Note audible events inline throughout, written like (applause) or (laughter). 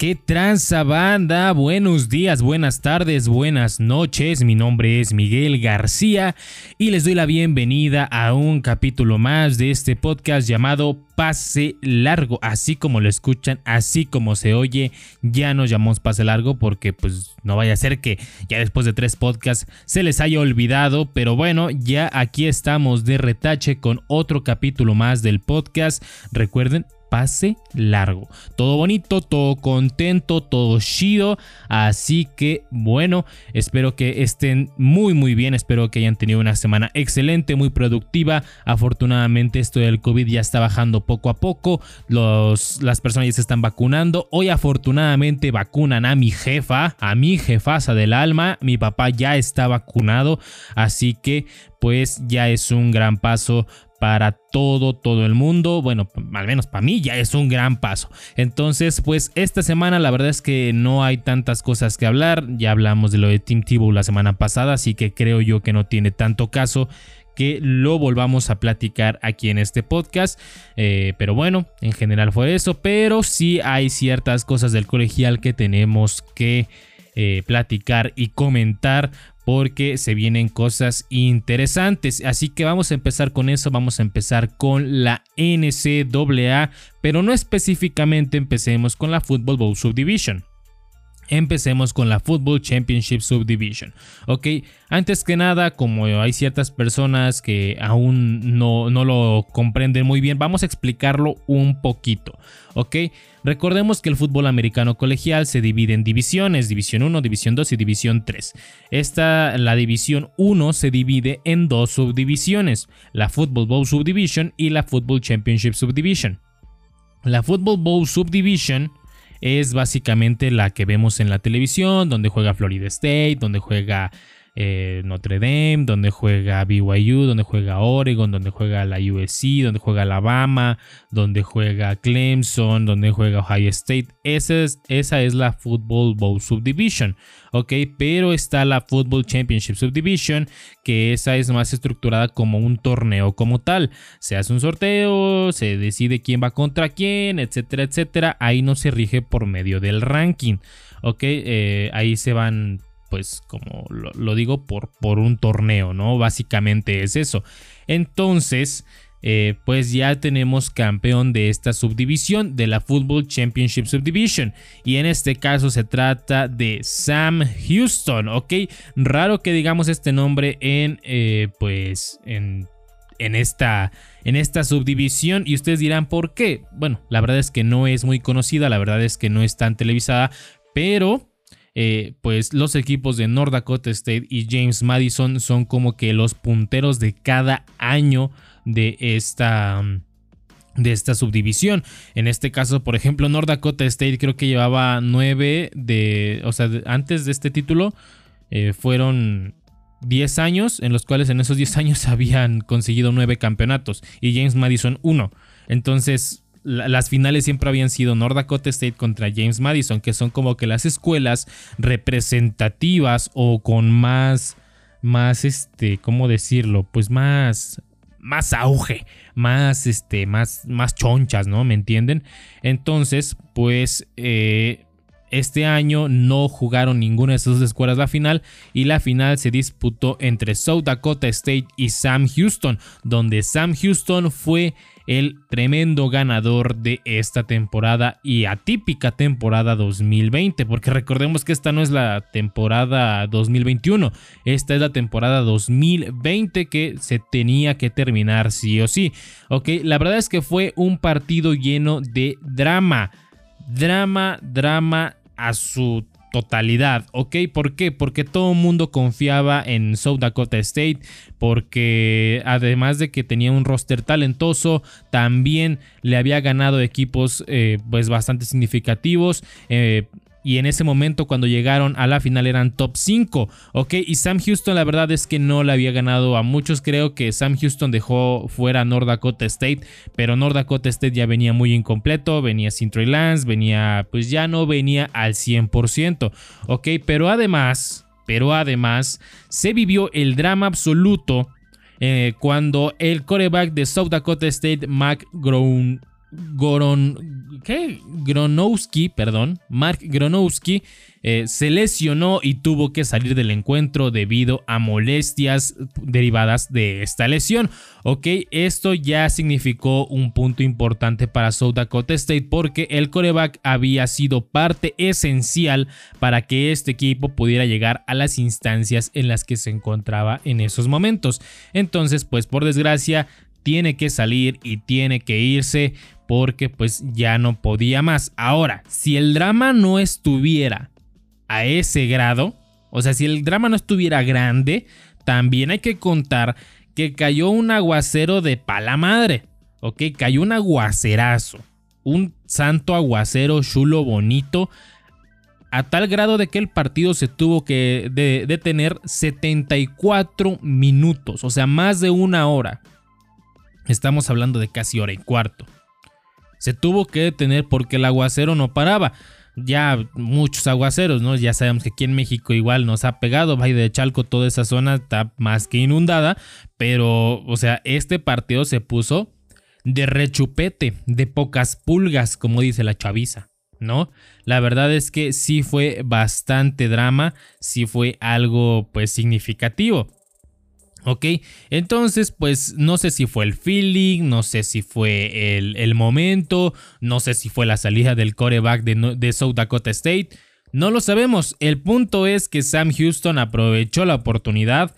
¿Qué tranza banda? Buenos días, buenas tardes, buenas noches. Mi nombre es Miguel García y les doy la bienvenida a un capítulo más de este podcast llamado Pase Largo. Así como lo escuchan, así como se oye, ya nos llamamos Pase Largo porque pues no vaya a ser que ya después de tres podcasts se les haya olvidado. Pero bueno, ya aquí estamos de retache con otro capítulo más del podcast. Recuerden, pase largo. Todo bonito, todo contento, todo chido. Así que bueno, espero que estén muy muy bien. Espero que hayan tenido una semana excelente, muy productiva. Afortunadamente esto del COVID ya está bajando poco a poco. Los, las personas ya se están vacunando. Hoy afortunadamente vacunan a mi jefa, a mi jefasa del alma. Mi papá ya está vacunado. Así que pues ya es un gran paso para todo, todo el mundo. Bueno, al menos para mí ya es un gran paso. Entonces, pues esta semana la verdad es que no hay tantas cosas que hablar. Ya hablamos de lo de Team Tebow la semana pasada, así que creo yo que no tiene tanto caso que lo volvamos a platicar aquí en este podcast. Eh, pero bueno, en general fue eso. Pero sí hay ciertas cosas del colegial que tenemos que eh, platicar y comentar porque se vienen cosas interesantes. Así que vamos a empezar con eso, vamos a empezar con la NCAA, pero no específicamente empecemos con la Football Bowl Subdivision. Empecemos con la Football Championship Subdivision. Ok, antes que nada, como hay ciertas personas que aún no, no, lo comprenden muy bien, vamos a explicarlo un poquito. Ok, recordemos que el fútbol americano colegial se divide en divisiones: División 1, División 2 y División 3. Esta, la División 1 se divide en dos subdivisiones: la Football Bowl Subdivision y la Football Championship Subdivision. La Football Bowl Subdivision es básicamente la que vemos en la televisión, donde juega Florida State, donde juega eh, Notre Dame, donde juega BYU, donde juega Oregon, donde juega la USC, donde juega Alabama, donde juega Clemson, donde juega Ohio State. Esa es, esa es la Football Bowl Subdivision, ¿ok? Pero está la Football Championship Subdivision, que esa es más estructurada como un torneo como tal. Se hace un sorteo, se decide quién va contra quién, etcétera, etcétera. Ahí no se rige por medio del ranking, ¿ok? Eh, ahí se van pues como lo, digo, por, por, un torneo, ¿no? Básicamente es eso. Entonces, eh, pues ya tenemos campeón de esta subdivisión, de la Football Championship Subdivision. Y en este caso se trata de Sam Houston, ¿ok? Raro que digamos este nombre en, eh, pues, en, en esta en esta subdivisión y ustedes dirán por qué. Bueno, la verdad es que no es muy conocida, la verdad es que no es tan televisada, pero eh, pues los equipos de North Dakota State y James Madison son como que los punteros de cada año de esta de esta subdivisión. En este caso, por ejemplo, North Dakota State creo que llevaba nueve de, o sea, antes de este título eh, fueron 10 años en los cuales en esos 10 años (laughs) habían conseguido nueve campeonatos y James Madison uno. Entonces, las finales siempre habían sido North Dakota State contra James Madison, que son como que las escuelas representativas o con más, más, este, ¿cómo decirlo? Pues más, más auge, más, este, más, más chonchas, ¿no? ¿Me entienden? Entonces, pues, eh, este año no jugaron ninguna de esas dos escuelas la final y la final se disputó entre South Dakota State y Sam Houston, donde Sam Houston fue el tremendo ganador de esta temporada y atípica temporada 2020, porque recordemos que esta no es la temporada 2021, esta es la temporada 2020 que se tenía que terminar sí o sí. Ok, la verdad es que fue un partido lleno de drama, drama, drama a su totalidad, ¿ok? ¿Por qué? Porque todo el mundo confiaba en South Dakota State, porque además de que tenía un roster talentoso, también le había ganado equipos eh, pues bastante significativos. Eh, y en ese momento cuando llegaron a la final eran top 5, ¿ok? Y Sam Houston la verdad es que no le había ganado a muchos, creo que Sam Houston dejó fuera North Dakota State, pero North Dakota State ya venía muy incompleto, venía sin Trey Lance, venía, pues ya no venía al 100%, ¿ok? Pero además, pero además se vivió el drama absoluto eh, cuando el coreback de South Dakota State, Mac Goron, ¿qué? Gronowski, perdón, Mark Gronowski eh, se lesionó y tuvo que salir del encuentro debido a molestias derivadas de esta lesión. Ok, esto ya significó un punto importante para South Dakota State porque el coreback había sido parte esencial para que este equipo pudiera llegar a las instancias en las que se encontraba en esos momentos. Entonces, pues por desgracia, tiene que salir y tiene que irse porque pues ya no podía más. Ahora, si el drama no estuviera a ese grado, o sea, si el drama no estuviera grande, también hay que contar que cayó un aguacero de pala madre, ¿ok? Cayó un aguacerazo, un santo aguacero chulo bonito, a tal grado de que el partido se tuvo que detener 74 minutos, o sea, más de una hora. Estamos hablando de casi hora y cuarto se tuvo que detener porque el aguacero no paraba. Ya muchos aguaceros, ¿no? Ya sabemos que aquí en México igual nos ha pegado, Valle de Chalco, toda esa zona está más que inundada, pero, o sea, este partido se puso de rechupete, de pocas pulgas, como dice la chaviza. ¿no? La verdad es que sí fue bastante drama, sí fue algo pues significativo. Ok, entonces pues no sé si fue el feeling, no sé si fue el, momento, no sé si fue la salida del coreback de, de South Dakota State, no lo sabemos. El punto es que Sam Houston aprovechó la oportunidad,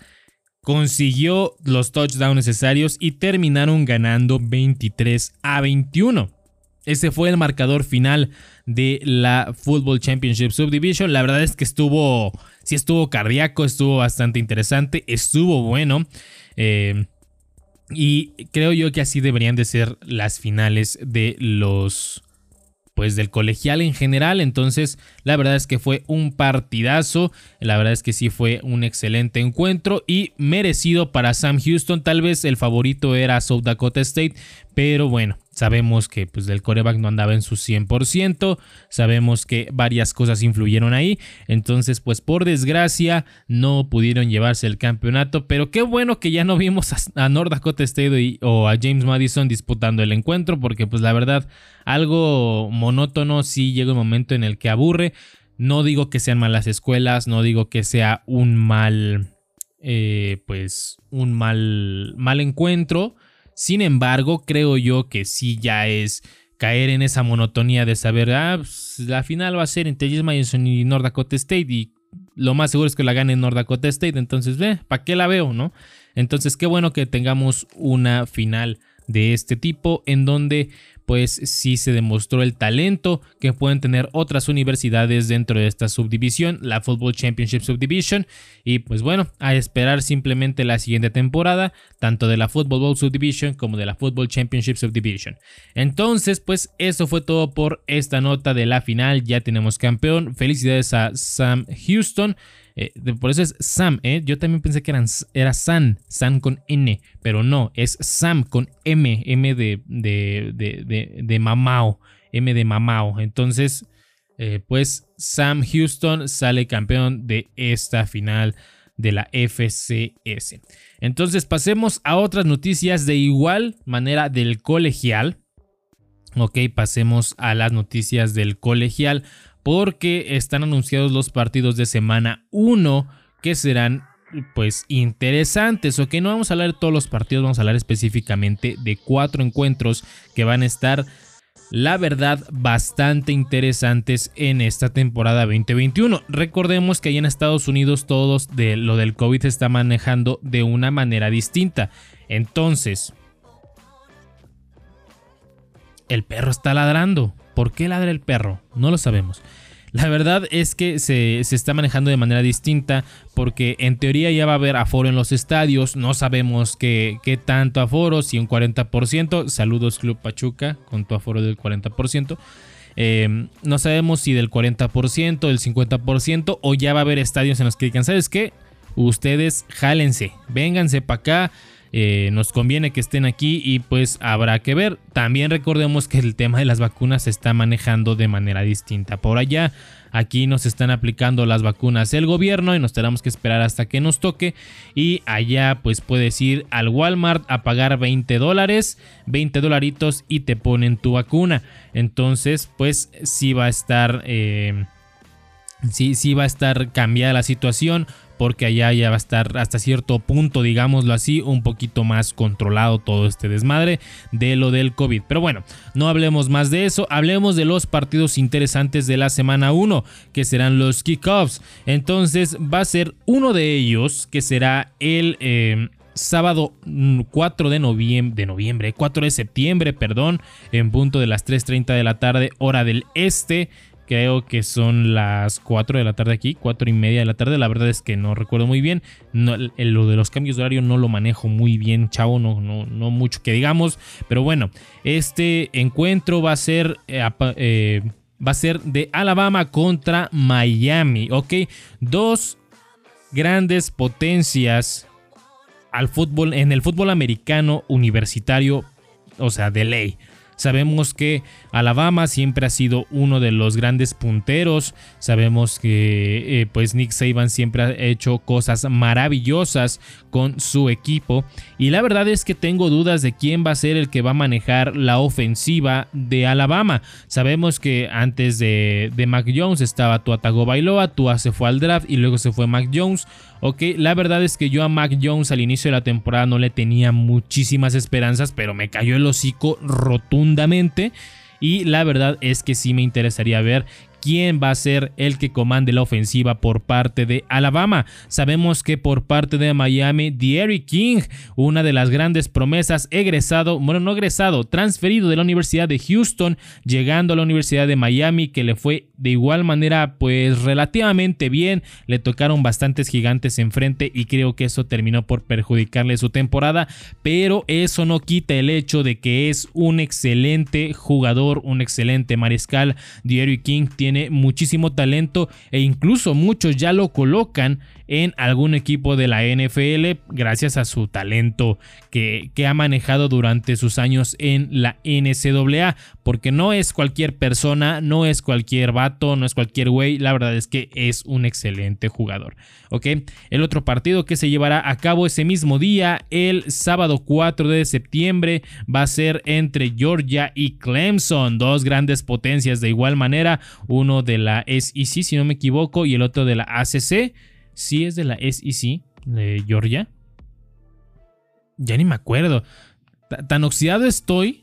consiguió los touchdowns necesarios y terminaron ganando 23 a 21. Ese fue el marcador final de la Football Championship Subdivision. La verdad es que estuvo sí estuvo cardíaco, estuvo bastante interesante, estuvo bueno. Eh, y creo yo que así deberían de ser las finales de los pues del colegial en general. Entonces, la verdad es que fue un partidazo. La verdad es que sí fue un excelente encuentro y merecido para Sam Houston. Tal vez el favorito era South Dakota State, pero bueno, sabemos que pues coreback no andaba en su 100%, sabemos que varias cosas influyeron ahí, entonces pues por desgracia no pudieron llevarse el campeonato, pero qué bueno que ya no vimos a, North Dakota State o a James Madison disputando el encuentro, porque pues la verdad algo monótono sí llega un momento en el que aburre, no digo que sean malas escuelas, no digo que sea un mal... Eh, pues un mal, mal encuentro, sin embargo, creo yo que sí ya es caer en esa monotonía de saber, ah, pues, la final va a ser entre James y North Dakota State y lo más seguro es que la gane North Dakota State, entonces, ve, ¿para qué la veo, no? Entonces, qué bueno que tengamos una final de este tipo en donde pues sí se demostró el talento que pueden tener otras universidades dentro de esta subdivisión, la Football Championship Subdivision. Y pues bueno, a esperar simplemente la siguiente temporada, tanto de la Football Bowl Subdivision como de la Football Championship Subdivision. Entonces, pues eso fue todo por esta nota de la final. Ya tenemos campeón. Felicidades a Sam Houston. Eh, por eso es Sam, ¿eh? Yo también pensé que eran, era San, San con N, pero no, es Sam con M, M de, de, de, de, Mamao, M de Mamao. Entonces, eh, pues Sam Houston sale campeón de esta final de la FCS. Entonces pasemos a otras noticias de igual manera del colegial. Ok, pasemos a las noticias del colegial porque están anunciados los partidos de semana 1 que serán pues interesantes, ok, no vamos a hablar de todos los partidos, vamos a hablar específicamente de cuatro encuentros que van a estar, la verdad, bastante interesantes en esta temporada 2021. Recordemos que ahí en Estados Unidos todos de lo del COVID se está manejando de una manera distinta. Entonces, el perro está ladrando. ¿Por qué ladra el perro? No lo sabemos. La verdad es que se, está manejando de manera distinta porque en teoría ya va a haber aforo en los estadios, no sabemos qué, qué tanto aforo, si un 40%, saludos Club Pachuca con tu aforo del 40%, eh, no sabemos si del 40%, del 50% o ya va a haber estadios en los que digan, ¿sabes qué? Ustedes jálense, vénganse para acá, eh, nos conviene que estén aquí y pues habrá que ver. También recordemos que el tema de las vacunas se está manejando de manera distinta. Por allá Aquí nos están aplicando las vacunas el gobierno y nos tenemos que esperar hasta que nos toque. Y allá pues puedes ir al Walmart a pagar 20 dólares, 20 dolaritos y te ponen tu vacuna. Entonces pues sí va a estar... Eh, sí, sí va a estar cambiada la situación porque allá ya va a estar hasta cierto punto, digámoslo así, un poquito más controlado todo este desmadre de lo del COVID. Pero bueno, no hablemos más de eso, hablemos de los partidos interesantes de la semana 1, que serán los kickoffs. Entonces va a ser uno de ellos, que será el... Eh, sábado 4 de noviembre, de noviembre, 4 de septiembre, perdón, en punto de las 3.30 de la tarde, hora del este creo que son las 4 de la tarde aquí, 4 y media de la tarde. La verdad es que no recuerdo muy bien. lo de los cambios de horario no lo manejo muy bien, chavo, no, no, no mucho que digamos. Pero bueno, este encuentro va a ser. Eh, eh, va a ser de Alabama contra Miami. Ok, dos grandes potencias al fútbol en el fútbol americano universitario, o sea, de ley. Sabemos que Alabama siempre ha sido uno de los grandes punteros. Sabemos que eh, pues Nick Saban siempre ha hecho cosas maravillosas con su equipo. Y la verdad es que tengo dudas de quién va a ser el que va a manejar la ofensiva de Alabama. Sabemos que antes de, de Mac Jones estaba Tua Tagovailoa, Tua se fue al draft y luego se fue Mac Jones. Ok, la verdad es que yo a Mac Jones al inicio de la temporada no le tenía muchísimas esperanzas, pero me cayó el hocico Y la verdad es que sí me interesaría ver quién va a ser el que comande la ofensiva por parte de Alabama. Sabemos que por parte de Miami, Derry King, una de las grandes promesas, egresado, bueno, no egresado, transferido de la Universidad de Houston, llegando a la Universidad de Miami, que le fue de igual manera, pues relativamente bien. Le tocaron bastantes gigantes enfrente y creo que eso terminó por perjudicarle su temporada, pero eso no quita el hecho de que es un excelente jugador, un excelente mariscal. Derry King tiene muchísimo talento e incluso muchos ya lo colocan en algún equipo de la NFL gracias a su talento que, que ha manejado durante sus años en la NCAA. Porque no es cualquier persona, no es cualquier vato, no es cualquier güey. La verdad es que es un excelente jugador. ¿Ok? El otro partido que se llevará a cabo ese mismo día, el sábado 4 de septiembre, va a ser entre Georgia y Clemson. Dos grandes potencias de igual manera. Uno de la SEC, si no me equivoco, y el otro de la ACC si es de la SEC de Georgia. Ya ni me acuerdo. tan oxidado estoy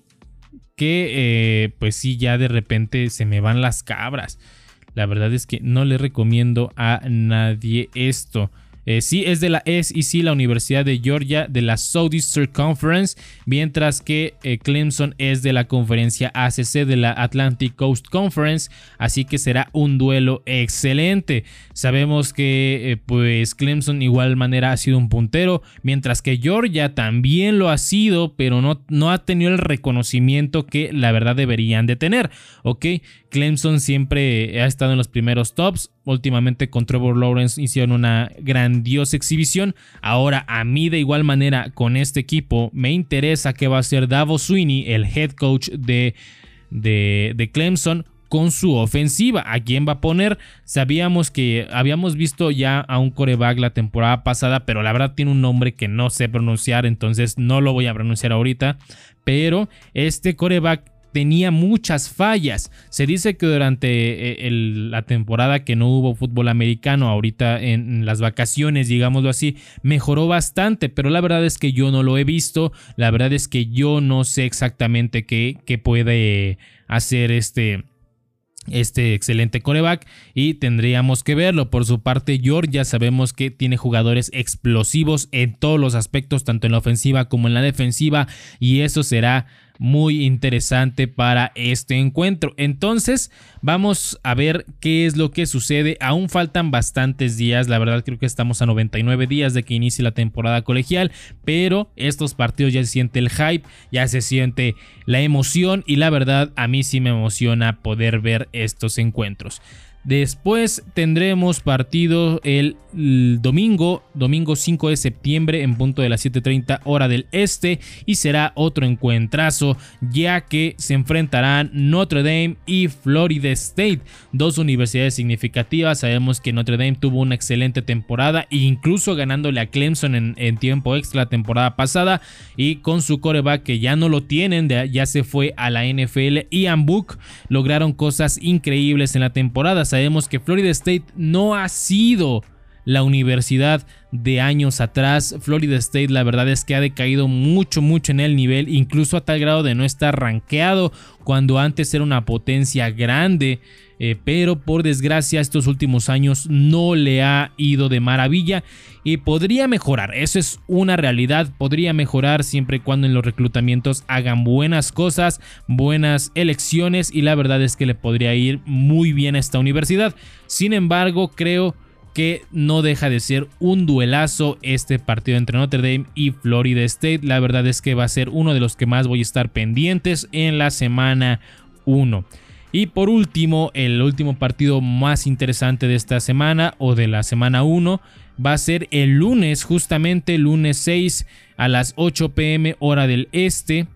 que eh, pues sí, ya de repente se me van las cabras. La verdad es que no le recomiendo a nadie esto. Eh, sí, es de la SEC, la Universidad de Georgia, de la Southeastern Conference, mientras que eh, Clemson es de la conferencia ACC de la Atlantic Coast Conference, así que será un duelo excelente. Sabemos que eh, pues Clemson igual manera ha sido un puntero, mientras que Georgia también lo ha sido, pero no, no ha tenido el reconocimiento que la verdad deberían de tener, ¿ok? Clemson siempre ha estado en los primeros tops. Últimamente con Trevor Lawrence hicieron una grandiosa exhibición. Ahora a mí de igual manera con este equipo me interesa que va a ser Davos Sweeney, el head coach de, de, de Clemson, con su ofensiva. ¿A quién va a poner? Sabíamos que habíamos visto ya a un coreback la temporada pasada, pero la verdad tiene un nombre que no sé pronunciar, entonces no lo voy a pronunciar ahorita. Pero este coreback tenía muchas fallas. Se dice que durante eh, la temporada que no hubo fútbol americano, ahorita en, las vacaciones, digámoslo así, mejoró bastante, pero la verdad es que yo no lo he visto, la verdad es que yo no sé exactamente qué, puede hacer este este excelente coreback y tendríamos que verlo. Por su parte, George ya sabemos que tiene jugadores explosivos en todos los aspectos, tanto en la ofensiva como en la defensiva, y eso será muy interesante para este encuentro. Entonces, vamos a ver qué es lo que sucede. Aún faltan bastantes días, la verdad creo que estamos a 99 días de que inicie la temporada colegial, pero estos partidos ya se siente el hype, ya se siente la emoción y la verdad a mí sí me emociona poder ver estos encuentros. Después tendremos partido el, domingo, domingo 5 de septiembre en punto de las 7.30 hora del este y será otro encuentrazo ya que se enfrentarán Notre Dame y Florida State, dos universidades significativas. Sabemos que Notre Dame tuvo una excelente temporada incluso ganándole a Clemson en, tiempo extra la temporada pasada y con su coreback que ya no lo tienen, ya se fue a la NFL y Book lograron cosas increíbles en la temporada sabemos que Florida State no ha sido la universidad de años atrás. Florida State la verdad es que ha decaído mucho, mucho en el nivel, incluso a tal grado de no estar rankeado cuando antes era una potencia grande. Eh, pero por desgracia estos últimos años no le ha ido de maravilla y podría mejorar, eso es una realidad, podría mejorar siempre y cuando en los reclutamientos hagan buenas cosas, buenas elecciones y la verdad es que le podría ir muy bien a esta universidad. Sin embargo, creo que no deja de ser un duelazo este partido entre Notre Dame y Florida State. La verdad es que va a ser uno de los que más voy a estar pendientes en la semana 1. Y por último, el último partido más interesante de esta semana o de la semana 1 va a ser el lunes, justamente lunes 6 a las 8 pm hora del este.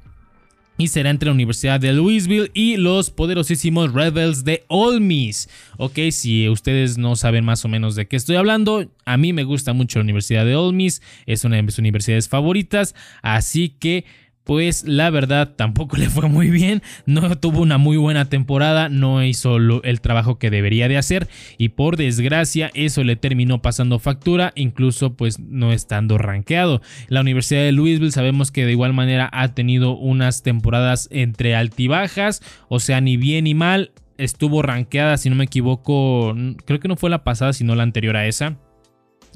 Y será entre la Universidad de Louisville y los poderosísimos Rebels de Ole Miss. Ok, si ustedes no saben más o menos de qué estoy hablando, a mí me gusta mucho la Universidad de Ole Miss, es una de mis universidades favoritas, así que pues la verdad tampoco (laughs) le fue muy bien, no tuvo una muy buena temporada, no hizo el trabajo que debería de hacer y por desgracia eso le terminó pasando factura, incluso pues no estando rankeado. La Universidad de Louisville sabemos que de igual manera ha tenido unas temporadas entre altibajas, o sea, ni bien ni mal, estuvo rankeada si no me equivoco, creo que no fue la pasada sino la anterior a esa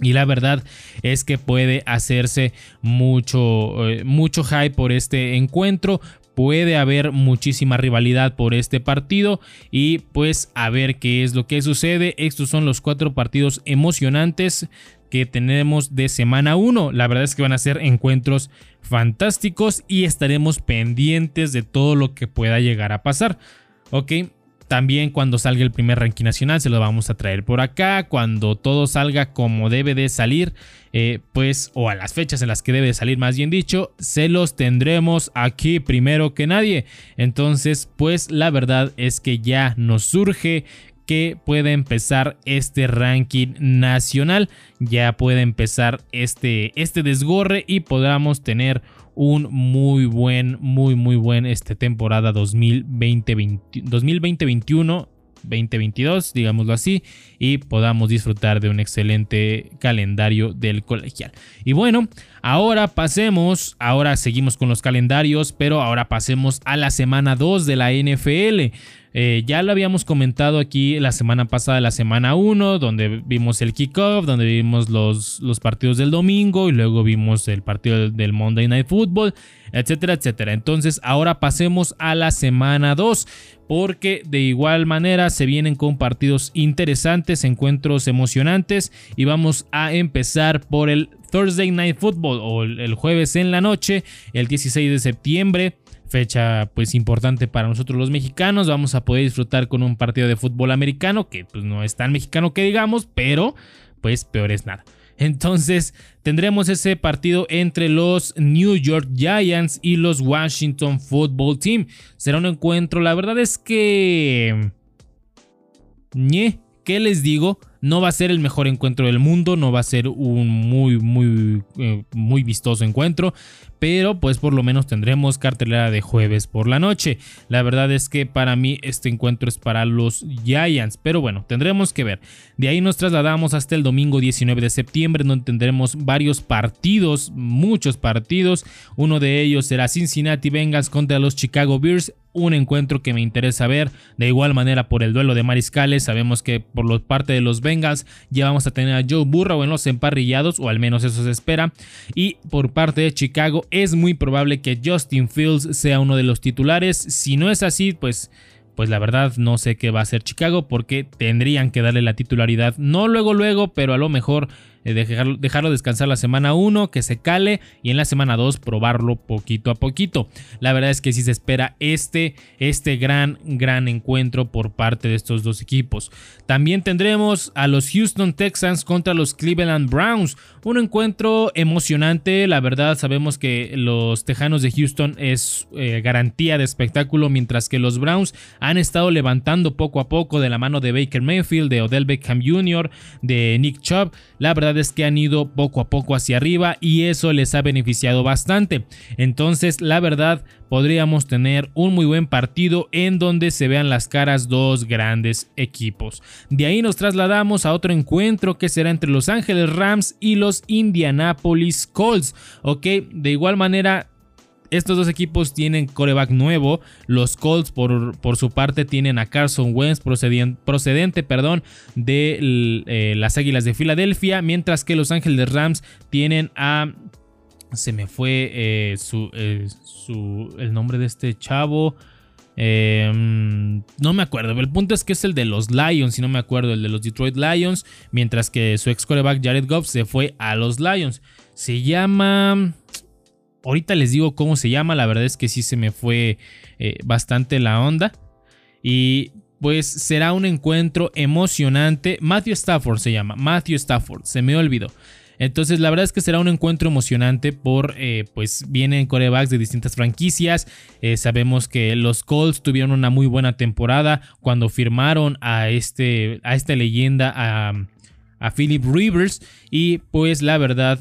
y la verdad es que puede hacerse mucho, eh, mucho hype por este encuentro. Puede haber muchísima rivalidad por este partido y pues a ver qué es lo que sucede. Estos son los cuatro partidos emocionantes que tenemos de semana 1. La verdad es que van a ser encuentros fantásticos y estaremos pendientes de todo lo que pueda llegar a pasar. Ok, también cuando salga el primer ranking nacional se lo vamos a traer por acá. Cuando todo salga como debe de salir, eh, pues, o a las fechas en las que debe de salir, más bien dicho, se los tendremos aquí primero que nadie. Entonces, pues la verdad es que ya nos surge que pueda empezar este ranking nacional. Ya puede empezar este, este desgorre y podamos tener un muy buen, muy, muy buen este, temporada 2020-2021. 2022, digámoslo así, y podamos disfrutar de un excelente calendario del colegial. Y bueno, ahora pasemos, ahora seguimos con los calendarios, pero ahora pasemos a la semana 2 de la NFL. Eh, ya lo habíamos comentado aquí la semana pasada, la semana 1, donde vimos el kickoff, donde vimos los, los partidos del domingo y luego vimos el partido del Monday Night Football, etcétera, etcétera. Entonces ahora pasemos a la semana 2 porque de igual manera se vienen con partidos interesantes, encuentros emocionantes y vamos a empezar por el Thursday Night Football o el jueves en la noche, el 16 de septiembre fecha pues importante para nosotros los mexicanos. Vamos a poder disfrutar con un partido de fútbol americano que pues no es tan mexicano que digamos, pero pues peor es nada. (laughs) Entonces tendremos ese partido entre los New York Giants y los Washington Football Team. Será un encuentro, la verdad es que... ¿qué les digo? No va a ser el mejor encuentro del mundo, no va a ser un muy, muy, eh, muy vistoso encuentro, pero pues por lo menos tendremos cartelera de jueves por la noche. La verdad es que para mí este encuentro es para los Giants, pero bueno, tendremos que ver. De ahí nos trasladamos hasta el domingo 19 de septiembre, donde tendremos varios partidos, muchos partidos. Uno de ellos será Cincinnati Bengals contra los Chicago Bears un encuentro que me interesa ver. De igual manera por el duelo de mariscales, sabemos que por la parte de los Bengals ya vamos a tener a Joe Burrow en los emparrillados, o al menos eso se espera. Y por parte de Chicago es muy probable que Justin Fields sea uno de los titulares. Si no es así, pues pues la verdad no sé qué va a hacer Chicago porque tendrían que darle la titularidad, no luego luego, pero a lo mejor dejarlo, dejarlo descansar la semana 1, que se cale y en la semana 2 probarlo poquito a poquito. La verdad es que sí se espera este, este gran, gran encuentro por parte de estos dos equipos. También tendremos a los Houston Texans contra los Cleveland Browns. Un encuentro emocionante, la verdad sabemos que los Tejanos de Houston es eh, garantía de espectáculo, mientras que los Browns han estado levantando poco a poco de la mano de Baker Mayfield, de Odell Beckham Jr., de Nick Chubb. La verdad que han ido poco a poco hacia arriba y eso les ha beneficiado bastante. Entonces, la verdad, podríamos tener un muy buen partido en donde se vean las caras dos grandes equipos. De ahí nos trasladamos a otro encuentro que será entre Los Ángeles Rams y los Indianapolis Colts. Ok, de igual manera estos dos equipos tienen coreback nuevo. Los Colts, por, por, su parte, tienen a Carson Wentz procedente, perdón, de eh, las Águilas de Filadelfia. Mientras que Los Ángeles Rams tienen a. Se me fue eh, su, eh, su, el nombre de este chavo. Em, no me acuerdo, el punto es que es el de los Lions, si no me acuerdo, el de los Detroit Lions. Mientras que su ex coreback Jared Goff se fue a los Lions. Se llama. Ahorita les digo cómo se llama, la verdad es que sí se me fue eh, bastante la onda. Y pues será un encuentro emocionante. Matthew Stafford se llama, Matthew Stafford, se me olvidó. Entonces la verdad es que será un encuentro emocionante por, eh, pues vienen corebacks de distintas franquicias. Eh, sabemos que los Colts tuvieron una muy buena temporada cuando firmaron a, este, a esta leyenda, a, a Philip Rivers. Y pues la verdad,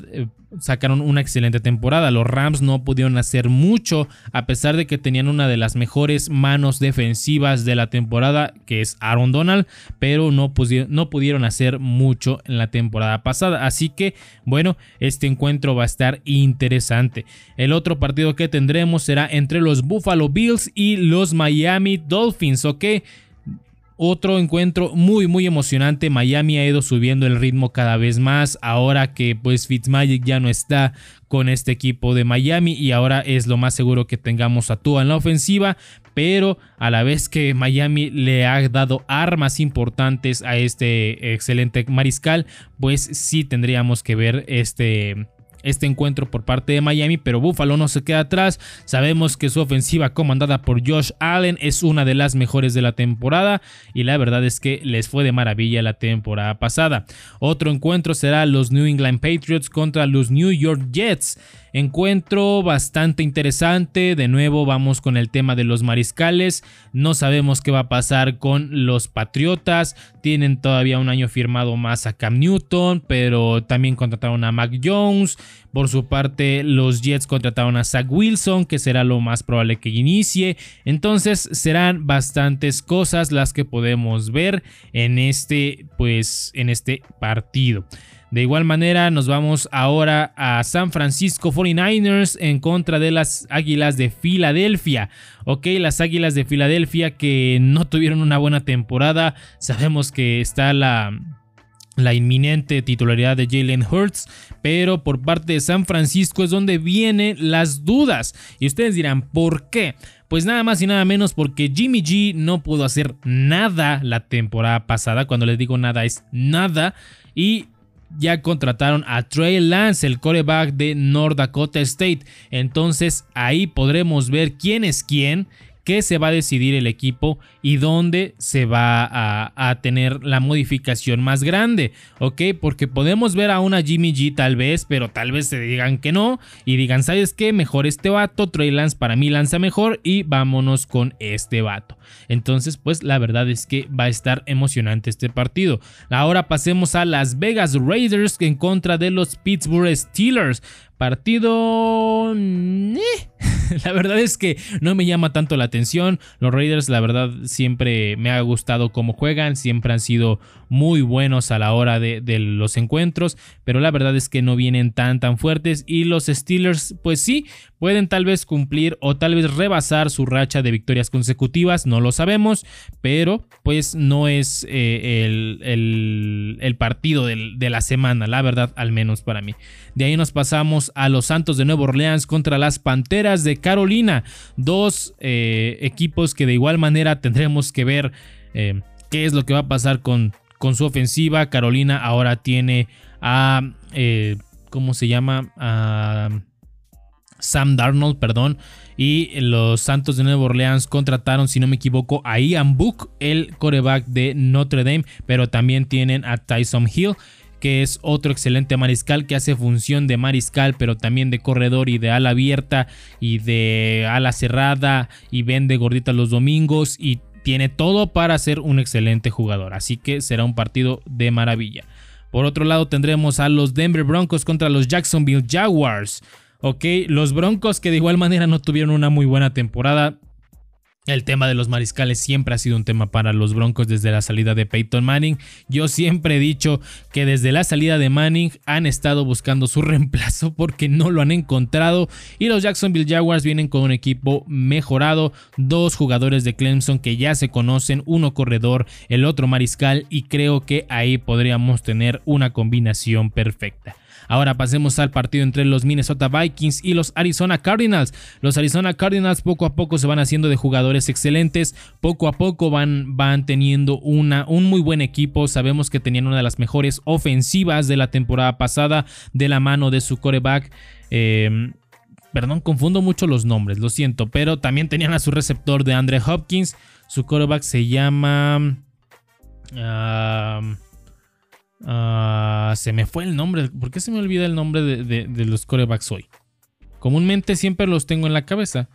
sacaron una excelente temporada. Los Rams no pudieron hacer mucho a pesar de que tenían una de las mejores manos defensivas de la temporada, que es Aaron Donald, pero no, no pudieron hacer mucho en la temporada pasada. Así que, bueno, este encuentro va a estar interesante. El otro partido que tendremos será entre los Buffalo Bills y los Miami Dolphins, ¿ok? Otro encuentro muy muy emocionante. Miami ha ido subiendo el ritmo cada vez más. Ahora que pues Fitzmagic ya no está con este equipo de Miami y ahora es lo más seguro que tengamos a Tua en la ofensiva. Pero a la vez que Miami le ha dado armas importantes a este excelente mariscal, pues sí tendríamos que ver este este encuentro por parte de Miami, pero Buffalo no se queda atrás. Sabemos que su ofensiva comandada por Josh Allen es una de las mejores de la temporada y la verdad es que les fue de maravilla la temporada pasada. Otro encuentro será los New England Patriots contra los New York Jets. Encuentro bastante interesante. De nuevo vamos con el tema de los mariscales. No sabemos qué va a pasar con los Patriotas. Tienen todavía un año firmado más a Cam Newton, pero también contrataron a Mac Jones. Por su parte, los Jets contrataron a Zach Wilson, que será lo más probable que inicie. Entonces serán bastantes cosas las que podemos ver en este, pues, en este partido. De igual manera, nos vamos ahora a San Francisco 49ers en contra de las Águilas de Filadelfia. Ok, las Águilas de Filadelfia que no tuvieron una buena temporada. Sabemos que está la, la inminente titularidad de Jalen Hurts, pero por parte de San Francisco es donde vienen las dudas. Y ustedes dirán, ¿por qué? Pues nada más y nada menos porque Jimmy G no pudo hacer nada la temporada pasada. Cuando les digo nada es nada. Y ya contrataron a Trey Lance, el coreback de North Dakota State. Entonces ahí podremos ver quién es quién qué se va a decidir el equipo y dónde se va a, tener la modificación más grande, ¿ok? Porque podemos ver a una Jimmy G tal vez, pero tal vez se digan que no y digan, ¿sabes qué? Mejor este vato, Trey Lance para mí lanza mejor y vámonos con este vato. Entonces, pues la verdad es que va a estar emocionante este partido. Ahora pasemos a Las Vegas Raiders en contra de los Pittsburgh Steelers. Partido... (laughs) la verdad es que no me llama tanto la atención. Los Raiders, la verdad, siempre me ha gustado cómo juegan. Siempre han sido muy buenos a la hora de, los encuentros. Pero la verdad es que no vienen tan tan fuertes. Y los Steelers, pues sí, pueden tal vez cumplir o tal vez rebasar su racha de victorias consecutivas. No lo sabemos. Pero pues no es eh, el, partido de la semana. La verdad, al menos para mí. De ahí nos pasamos a los Santos de Nueva Orleans contra las Panteras de Carolina. Dos eh, equipos que de igual manera tendremos que ver eh, qué es lo que va a pasar con, con su ofensiva. Carolina ahora tiene a, eh, ¿cómo se llama? A Sam Darnold, perdón. Y los Santos de Nueva Orleans contrataron, si no me equivoco, a Ian Book, el coreback de Notre Dame, pero también tienen a Tyson Hill que es otro excelente mariscal que hace función de mariscal, pero también de corredor y de ala abierta y de ala cerrada y vende gordita los domingos y tiene todo para ser un excelente jugador. Así que será un partido de maravilla. Por otro lado tendremos a los Denver Broncos contra los Jacksonville Jaguars. Ok, los Broncos que de igual manera no tuvieron una muy buena temporada. El tema de los mariscales siempre ha sido un tema para los Broncos desde la salida de Peyton Manning. Yo siempre he dicho que desde la salida de Manning han estado buscando su (laughs) reemplazo porque no lo han encontrado. Y los Jacksonville Jaguars vienen con un equipo mejorado. Dos jugadores de Clemson que ya se conocen, uno corredor, el otro mariscal. Y creo que ahí podríamos tener una combinación perfecta. Ahora pasemos al partido entre los Minnesota Vikings y los Arizona Cardinals. Los Arizona Cardinals poco a poco se van haciendo de jugadores excelentes, poco a poco van, van teniendo una, un muy buen equipo. Sabemos que tenían una de las mejores ofensivas de la temporada pasada de la mano de su coreback. Em, perdón, confundo mucho los nombres, lo siento, pero también tenían a su receptor de Andre Hopkins. Su coreback se llama... Ah, se me fue el nombre. ¿Por qué se me olvida el nombre de, los corebacks hoy? Comúnmente siempre los tengo en la cabeza.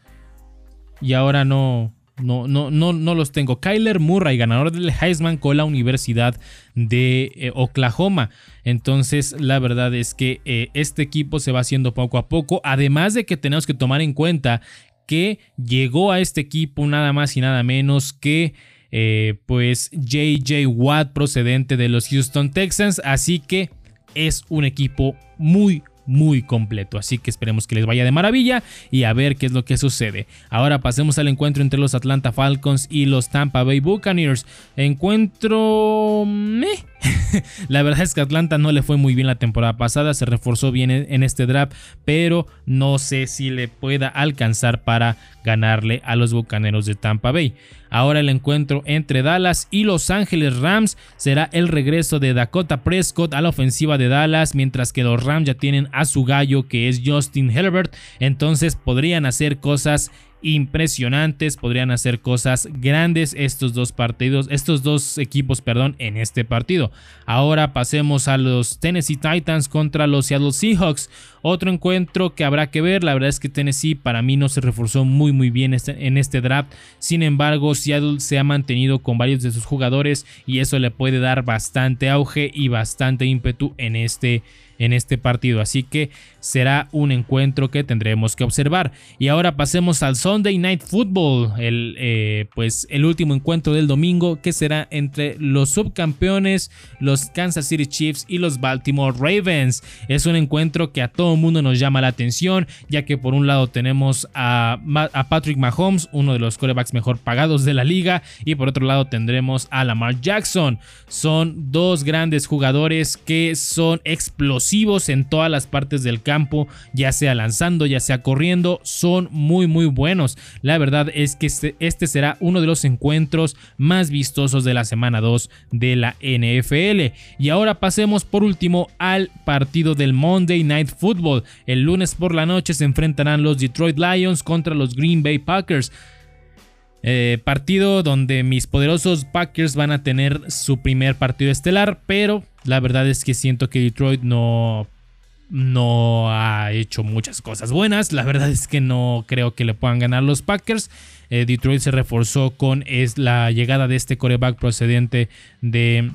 Y ahora no, no, no, no, no los tengo. Kyler Murray, ganador del Heisman con la Universidad de eh, Oklahoma. Entonces, la verdad es que eh, este equipo se va haciendo poco a poco. Además de que tenemos que tomar en cuenta que llegó a este equipo nada más y nada menos que eh, pues JJ Watt procedente de los Houston Texans, así que es un equipo muy muy completo. Así que esperemos que les vaya de maravilla y a ver qué es lo que sucede. Ahora pasemos al encuentro entre los Atlanta Falcons y los Tampa Bay Buccaneers. Encuentro... (laughs) la verdad es que Atlanta no le fue muy bien la temporada pasada, se reforzó bien en este draft, pero no sé si le pueda alcanzar para ganarle a los Bucaneros de Tampa Bay. Ahora el encuentro entre Dallas y Los Ángeles Rams será el regreso de Dakota Prescott a la ofensiva de Dallas, mientras que los Rams ya tienen a su gallo que es Justin Herbert, entonces podrían hacer cosas impresionantes, podrían hacer cosas grandes estos dos partidos, estos dos equipos, perdón, en este partido. Ahora pasemos a los Tennessee Titans contra los Seattle Seahawks. Otro encuentro que habrá que ver, la verdad es que Tennessee para mí no se reforzó muy muy bien este, en este draft. Sin embargo, Seattle se ha mantenido con varios de sus jugadores y eso le puede dar bastante auge y bastante ímpetu en este en este partido. Así que será un encuentro que tendremos que observar. Y ahora pasemos al Sunday Night Football, el, eh, pues el último encuentro del domingo que será entre los subcampeones, los Kansas City Chiefs y los Baltimore Ravens. Es un encuentro que a todo mundo nos llama la atención, ya que por un lado tenemos a, a Patrick Mahomes, uno de los corebacks mejor pagados de la liga, y por otro lado tendremos a Lamar Jackson. Son dos grandes jugadores que son explosivos en todas las partes del campo ya sea lanzando, ya sea corriendo, son muy muy buenos. La verdad es que este, este, será uno de los encuentros más vistosos de la semana 2 de la NFL. Y ahora pasemos por último al partido del Monday Night Football. El lunes por la noche se enfrentarán los Detroit Lions contra los Green Bay Packers. Eh, partido donde mis poderosos Packers van a tener su primer partido estelar, pero la verdad es que siento que Detroit no no ha hecho muchas cosas buenas. La verdad es que no creo que le puedan ganar los Packers. Eh, Detroit se reforzó con es la llegada de este coreback procedente de,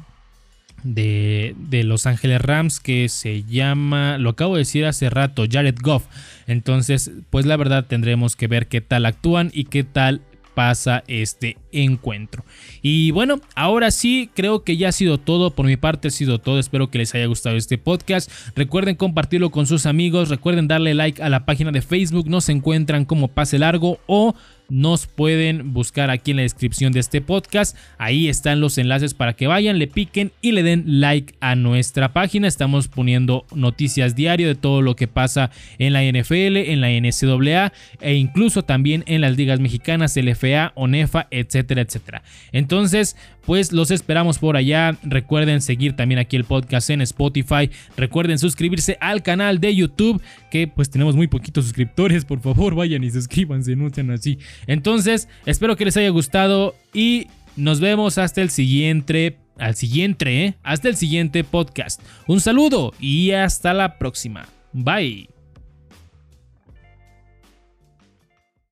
de, de, Los Ángeles Rams que se llama, lo acabo de decir hace rato, Jared Goff. Entonces, pues la verdad tendremos que ver qué tal actúan y qué tal pasa este encuentro. Y bueno, ahora sí, creo que ya ha sido todo. Por mi parte ha sido todo. Espero que les haya gustado este podcast. Recuerden compartirlo con sus amigos. Recuerden darle like a la página de Facebook. Nos encuentran como Pase Largo o nos pueden buscar aquí en la descripción de este podcast. Ahí están los enlaces para que vayan, le piquen y le den like a nuestra página. Estamos poniendo noticias diario de todo lo que pasa en la NFL, en la NCAA e incluso también en las ligas mexicanas, LFA, ONEFA, etcétera, etcétera. Entonces, pues los esperamos por allá. Recuerden seguir también aquí el podcast en Spotify. Recuerden suscribirse al canal de YouTube, que pues tenemos muy poquitos suscriptores. Por favor, vayan y suscríbanse, no sean así. Entonces, espero que les haya gustado y nos vemos hasta el siguiente al siguiente, ¿eh? hasta el siguiente podcast. Un saludo y hasta la próxima. Bye.